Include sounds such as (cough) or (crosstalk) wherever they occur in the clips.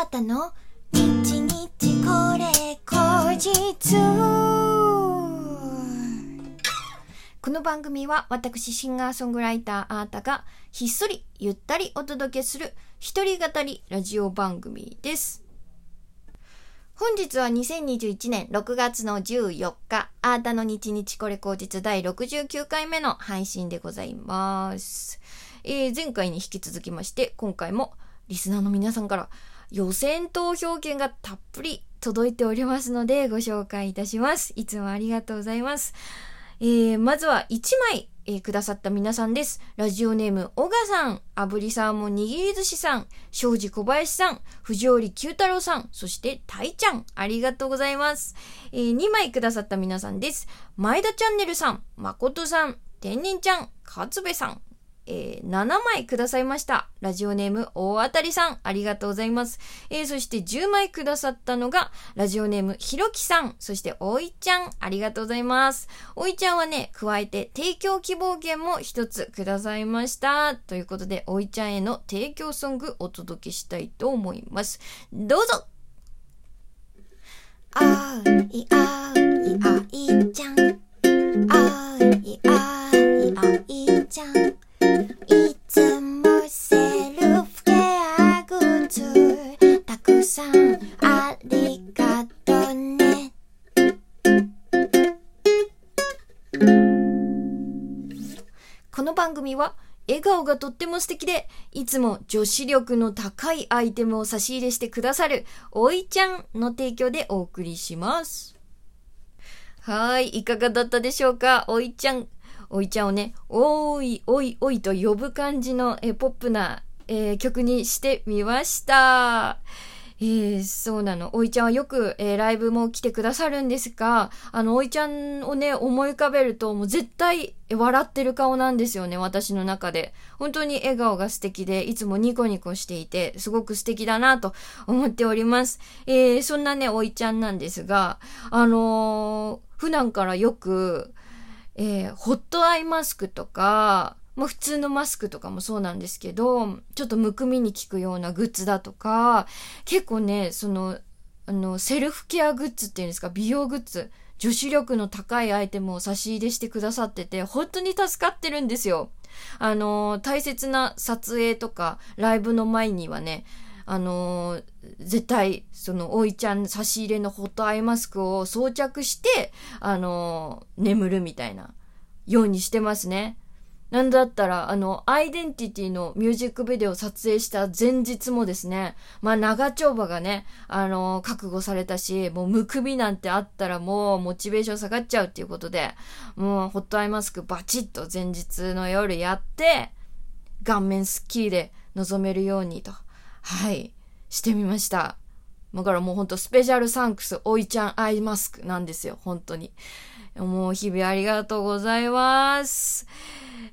あーたの？日日これ後日この番組は私シンガーソングライターあーたがひっそりゆったりお届けする一人語りラジオ番組です。本日は2021年6月の14日、あーたの日日これ後日第69回目の配信でございます。えー前回に引き続きまして、今回もリスナーの皆さんから予選投票権がたっぷり届いておりますのでご紹介いたします。いつもありがとうございます。えーまずは1枚、えーくださった皆さんです。ラジオネーム、小賀さん、炙りサーモン握り寿司さん、庄司小林さん、藤織九太郎さん、そして、たいちゃん、ありがとうございます。えー2枚くださった皆さんです。前田チャンネルさん、誠さん、天然ちゃん、勝部さん、えー7枚くださいました。ラジオネーム大当たりさん、ありがとうございます。えーそして10枚くださったのが、ラジオネームひろきさん、そしておいちゃん、ありがとうございます。おいちゃんはね、加えて提供希望券も一つくださいました。ということで、おいちゃんへの提供ソングお届けしたいと思います。どうぞあいあいあいちゃんあいあいあいちゃんこの番組は笑顔がとっても素敵で、いつも女子力の高いアイテムを差し入れしてくださる、おいちゃんの提供でお送りします。はい、いかがだったでしょうか？おいちゃん。おいちゃんをね、おい、おい、おいと呼ぶ感じのえポップな、えー曲にしてみました。えーそうなの。おいちゃんはよく、えーライブも来てくださるんですが、あの、おいちゃんをね、思い浮かべると、もう絶対、笑ってる顔なんですよね、私の中で。本当に笑顔が素敵で、いつもニコニコしていて、すごく素敵だなと思っております。えーそんなね、おいちゃんなんですが、あのー普段からよく、えーホットアイマスクとか、まあ普通のマスクとかもそうなんですけど、ちょっとむくみに効くようなグッズだとか、結構ね、その、あの、セルフケアグッズっていうんですか、美容グッズ、女子力の高いアイテムを差し入れしてくださってて、本当に助かってるんですよ。あの、大切な撮影とか、ライブの前にはね、あの絶対、その、おいちゃん差し入れのホットアイマスクを装着して、あの眠るみたいな、ようにしてますね。なんだったら、あの、アイデンティティのミュージックビデオを撮影した前日もですね、まあ、長丁場がね、あの、覚悟されたし、もうむくみなんてあったらもうモチベーション下がっちゃうっていうことで、もうホットアイマスクバチッと前日の夜やって、顔面スッキリで臨めるようにと、はい、してみました。だからもうほんとスペシャルサンクス、おいちゃんアイマスクなんですよ、本当に。もう日々ありがとうございます。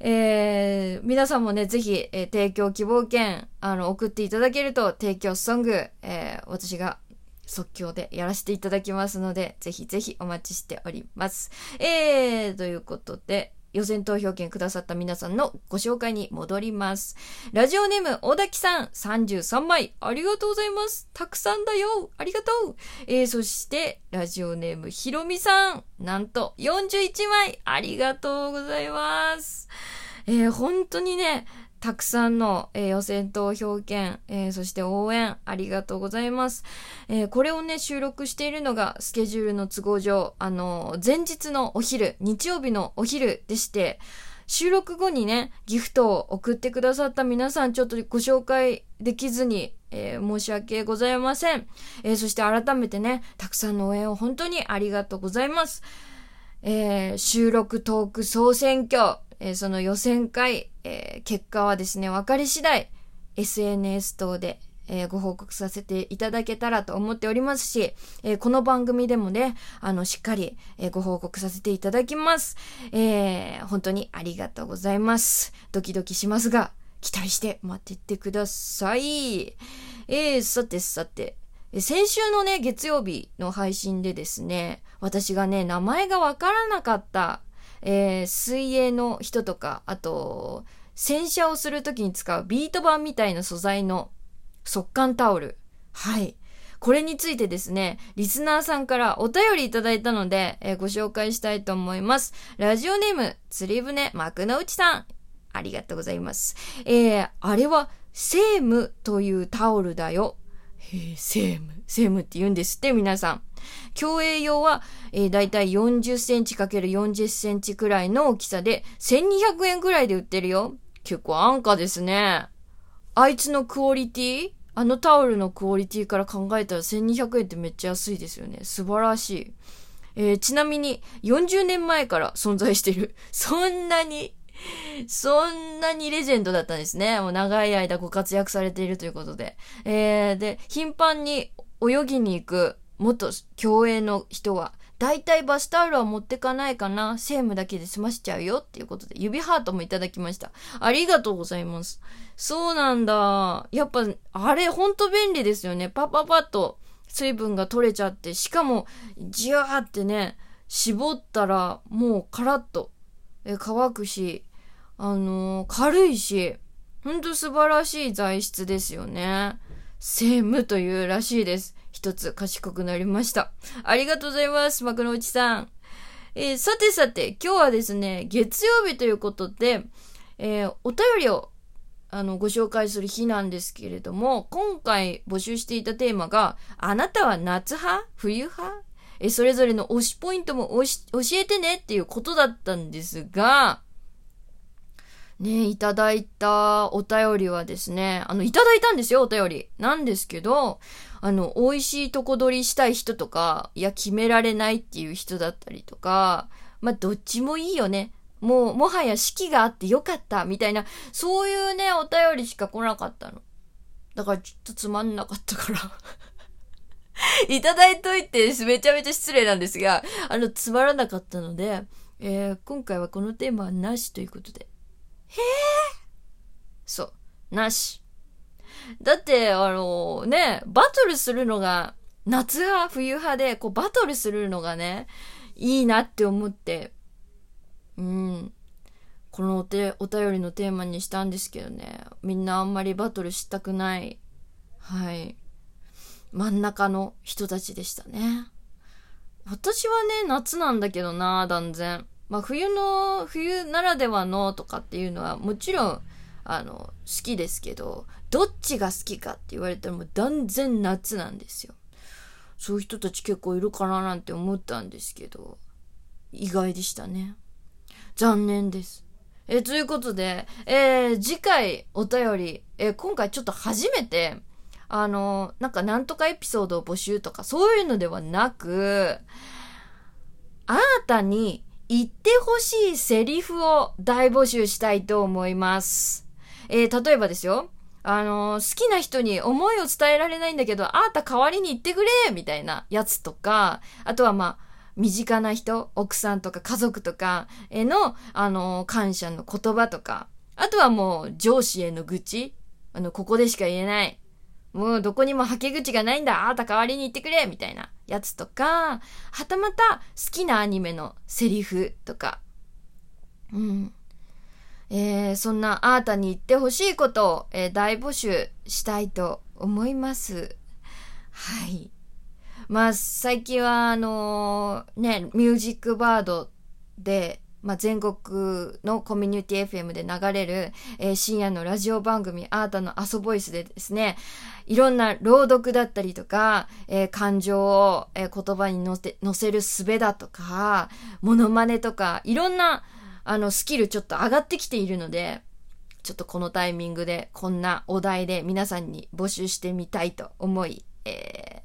えー、皆さんもね、ぜひ、えー提供希望券、あの、送っていただけると、提供ソング、えー私が即興でやらせていただきますので、ぜひぜひお待ちしております。えー、ということで、予選投票権くださった皆さんのご紹介に戻ります。ラジオネーム、小滝さん、33枚、ありがとうございます。たくさんだよ。ありがとう。えー、そして、ラジオネーム、ひろみさん、なんと、41枚、ありがとうございます。えー、本当にね、たくさんの、えー予選投票券、えーそして応援、ありがとうございます。えーこれをね、収録しているのが、スケジュールの都合上、あの、前日のお昼、日曜日のお昼でして、収録後にね、ギフトを送ってくださった皆さん、ちょっとご紹介できずに、えー申し訳ございません。えーそして改めてね、たくさんの応援を本当にありがとうございます。えー収録トーク総選挙、えーその予選会、えー結果はですね、分かり次第、SNS 等で、えーご報告させていただけたらと思っておりますし、えこの番組でもね、あの、しっかり、えご報告させていただきます。え本当にありがとうございます。ドキドキしますが、期待して待っててください。えさてさて、先週のね、月曜日の配信でですね、私がね、名前がわからなかった、えー水泳の人とか、あと、洗車をするときに使うビート板みたいな素材の速乾タオルはい。これについてですね、リスナーさんからお便りいただいたので、えー、ご紹介したいと思います。ラジオネーム、釣り船幕の内さん。ありがとうございます。えー、あれは、セームというタオルだよ。へえ、セーム。セームって言うんですって、皆さん。競泳用は、えー、だいたい40センチ ×40 センチくらいの大きさで、1200円くらいで売ってるよ。結構安価ですね。あいつのクオリティ？あのタオルのクオリティから考えたら1200円ってめっちゃ安いですよね。素晴らしい。えー、ちなみに40年前から存在してる。そんなに、そんなにレジェンドだったんですね。もう長い間ご活躍されているということで。えー、で、頻繁に泳ぎに行く元競泳の人は、大体バスタオルは持ってかないかな。セームだけで済ましちゃうよっていうことで、指ハートもいただきました。ありがとうございます。そうなんだ。やっぱ、あれほんと便利ですよね。パパパッと水分が取れちゃって、しかも、じわーってね、絞ったら、もうカラッと、え乾くし、あのー、軽いし、ほんと素晴らしい材質ですよね。セームというらしいです。一つ賢くなりました。ありがとうございます、幕の内さん。えー、さてさて、今日はですね、月曜日ということで、えー、お便りをあの、ご紹介する日なんですけれども、今回募集していたテーマが、あなたは夏派？冬派？え、それぞれの推しポイントも教えてねっていうことだったんですが、ね、いただいたお便りはですね、あの、いただいたんですよ、お便り。なんですけど、あの、美味しいとこ取りしたい人とか、いや、決められないっていう人だったりとか、まあ、どっちもいいよね。もう、もはや式があってよかった、みたいな、そういうね、お便りしか来なかったの。だからちょっとつまんなかったから (laughs) いただいといて、めちゃめちゃ失礼なんですが、あの、つまらなかったので、えー、今回はこのテーマはなしということで、へえそう。なし。だって、あのね、バトルするのが、夏派、冬派で、こう、バトルするのがね、いいなって思って、うん。このお手、お便りのテーマにしたんですけどね、みんなあんまりバトルしたくない、はい。真ん中の人たちでしたね。私はね、夏なんだけどな、断然。まあ、冬の、冬ならではのとかっていうのはもちろん、あの、好きですけど、どっちが好きかって言われたらもう断然夏なんですよ。そういう人たち結構いるかななんて思ったんですけど、意外でしたね。残念です。えということで、えー、次回お便り、えー、今回ちょっと初めて、あの、なんかなんとかエピソードを募集とかそういうのではなく、新たに言ってほしいセリフを大募集したいと思います。えー、例えばですよ。あのー、好きな人に思いを伝えられないんだけど、あーた代わりに言ってくれみたいなやつとか、あとはまあ、身近な人、奥さんとか家族とかへの、あのー、感謝の言葉とか、あとはもう上司への愚痴、あの、ここでしか言えない。もうどこにもはけ口がないんだあーた代わりに言ってくれみたいなやつとか、はたまた好きなアニメのセリフとか、うん。えー、そんなあーたに言ってほしいことを、えー、大募集したいと思います。はい。まあ、最近はあのー、ね、ミュージックバードで、まあ、全国のコミュニティ FM で流れる、えー、深夜のラジオ番組アータのアソボイスでですね、いろんな朗読だったりとか、えー、感情を、えー、言葉に乗せ、乗せる術だとか、モノマネとか、いろんな、あの、スキルちょっと上がってきているので、ちょっとこのタイミングでこんなお題で皆さんに募集してみたいと思い、え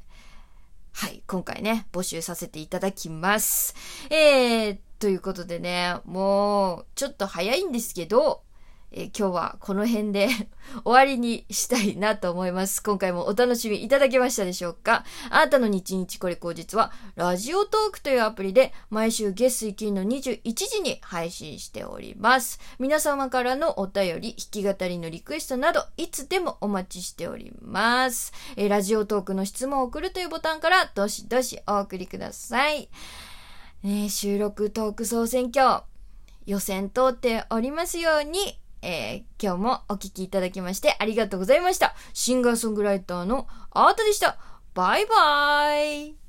ー、はい、今回ね、募集させていただきます。えー、ということでね、もう、ちょっと早いんですけど、えー、今日はこの辺で (laughs) 終わりにしたいなと思います。今回もお楽しみいただけましたでしょうか？あなたの日日これ口実は、ラジオトークというアプリで毎週月水金の21時に配信しております。皆様からのお便り、弾き語りのリクエストなど、いつでもお待ちしております。えー、ラジオトークの質問を送るというボタンからどしどしお送りください。ね、収録トーク総選挙、予選通っておりますように、えー、今日もお聴きいただきましてありがとうございました。シンガーソングライターのアートでした。バイバーイ